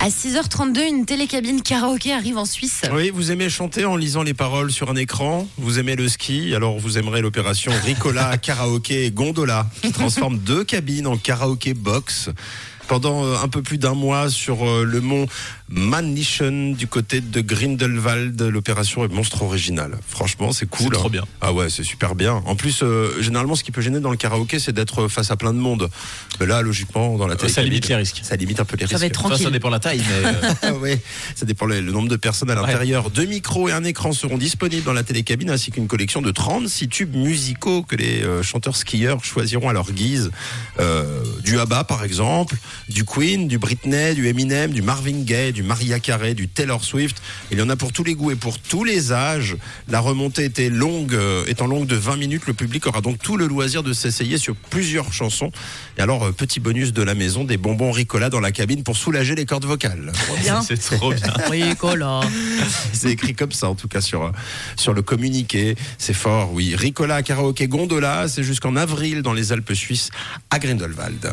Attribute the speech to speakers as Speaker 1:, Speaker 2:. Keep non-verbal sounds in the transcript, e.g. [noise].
Speaker 1: À 6h32, une télécabine karaoké arrive en Suisse.
Speaker 2: Oui, vous aimez chanter en lisant les paroles sur un écran. Vous aimez le ski, alors vous aimerez l'opération Ricola [laughs] Karaoké Gondola, qui transforme deux cabines en karaoké box pendant euh, un peu plus d'un mois sur euh, le mont Mannischen du côté de Grindelwald. L'opération est monstre originale. Franchement, c'est cool.
Speaker 3: C'est trop
Speaker 2: hein.
Speaker 3: bien.
Speaker 2: Ah ouais, c'est super bien. En plus, euh, généralement, ce qui peut gêner dans le karaoké, c'est d'être face à plein de monde. Mais là, logiquement, dans la télé,
Speaker 3: Ça limite les risques.
Speaker 2: Ça limite un peu les
Speaker 1: Ça
Speaker 2: risques.
Speaker 1: va être
Speaker 3: Enfin, ça
Speaker 1: tranquille.
Speaker 3: dépend de la taille, mais euh, [laughs]
Speaker 2: Ah ouais, ça dépend le, le nombre de personnes à l'intérieur. Deux micros et un écran seront disponibles dans la télécabine ainsi qu'une collection de 36 tubes musicaux que les euh, chanteurs skieurs choisiront à leur guise. Euh, du ABBA par exemple, du Queen, du Britney, du Eminem, du Marvin Gaye, du Maria Carey, du Taylor Swift. Il y en a pour tous les goûts et pour tous les âges. La remontée était longue, euh, étant longue de 20 minutes. Le public aura donc tout le loisir de s'essayer sur plusieurs chansons. Et alors, euh, petit bonus de la maison, des bonbons Ricola dans la cabine pour soulager les cordes vocales.
Speaker 1: Bien. [laughs]
Speaker 3: c'est trop bien. [laughs]
Speaker 1: Ricola. [laughs]
Speaker 2: C'est écrit comme ça, en tout cas, sur, euh, sur le communiqué. C'est fort, oui. Ricola, karaoké, gondola, c'est jusqu'en avril dans les Alpes suisses à Grindelwald.